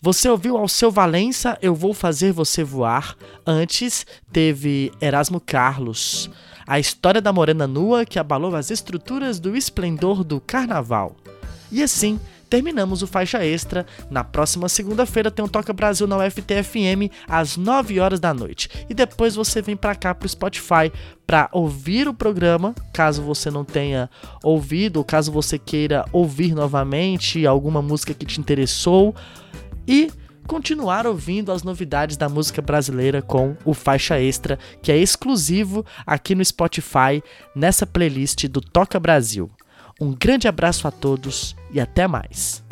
Você ouviu ao seu Valença, Eu Vou Fazer Você Voar. Antes teve Erasmo Carlos, a história da morena nua que abalou as estruturas do esplendor do carnaval. E assim, terminamos o faixa extra. Na próxima segunda-feira tem um Toca Brasil na UFTFM às 9 horas da noite. E depois você vem para cá pro Spotify para ouvir o programa, caso você não tenha ouvido, ou caso você queira ouvir novamente alguma música que te interessou e continuar ouvindo as novidades da música brasileira com o Faixa Extra, que é exclusivo aqui no Spotify, nessa playlist do Toca Brasil. Um grande abraço a todos e até mais.